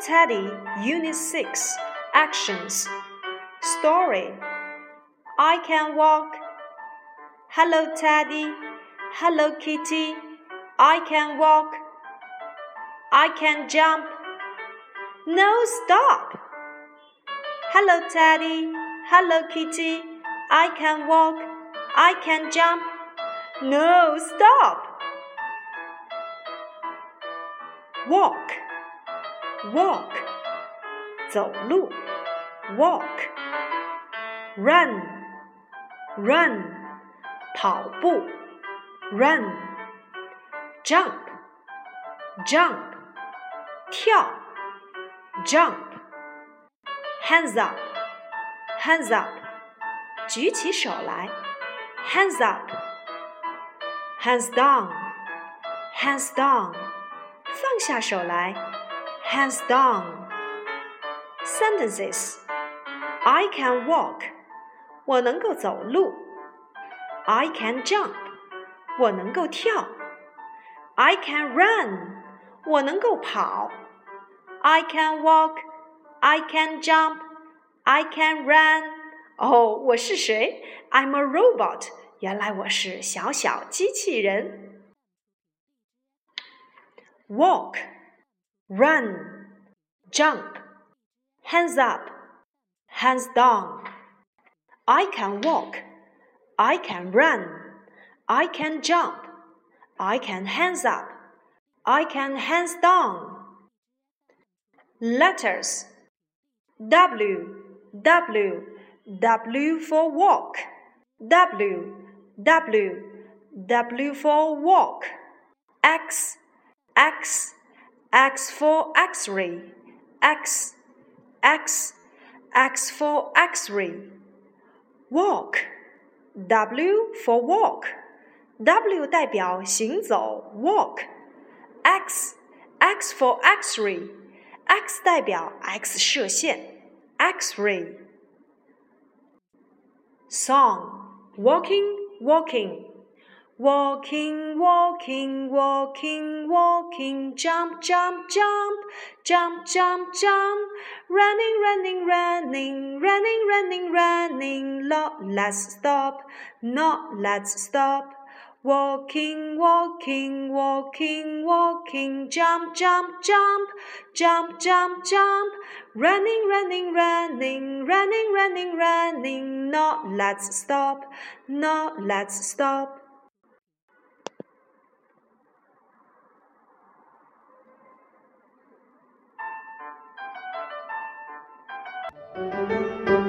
Teddy, Unit 6 Actions Story I can walk. Hello, Teddy. Hello, Kitty. I can walk. I can jump. No, stop. Hello, Teddy. Hello, Kitty. I can walk. I can jump. No, stop. Walk, walk, 走路，walk. Run, run, 跑步，run. Jump, jump, 跳，jump. Hands up, hands up, 举起手来，hands up. Hands down, hands down, 放下手来 ，hands down. Sentences. I can walk. 我能够走路。I can jump. 我能够跳。I can run. 我能够跑。I can walk. I can jump. I can run. 哦，我是谁？I'm a robot. 原来我是小小机器人。Walk, run, jump, hands up, hands down. I can walk. I can run. I can jump. I can hands up. I can hands down. Letters W W W for walk. W W W for walk. X X X for X-ray. X X X for X-ray. Walk W for walk. W 代表行走，walk。X X for X-ray. X 代表 X 射线，X-ray。Song Walking Walking Walking, walking, walking, walking, jump, jump, jump, jump, jump, jump, running, running, running, running, running, running, not let's stop, not let's stop. Walking, walking, walking, walking, jump, jump, jump, jump, jump, jump, running, running, running, running, running, running, not let's stop, not let's stop. Música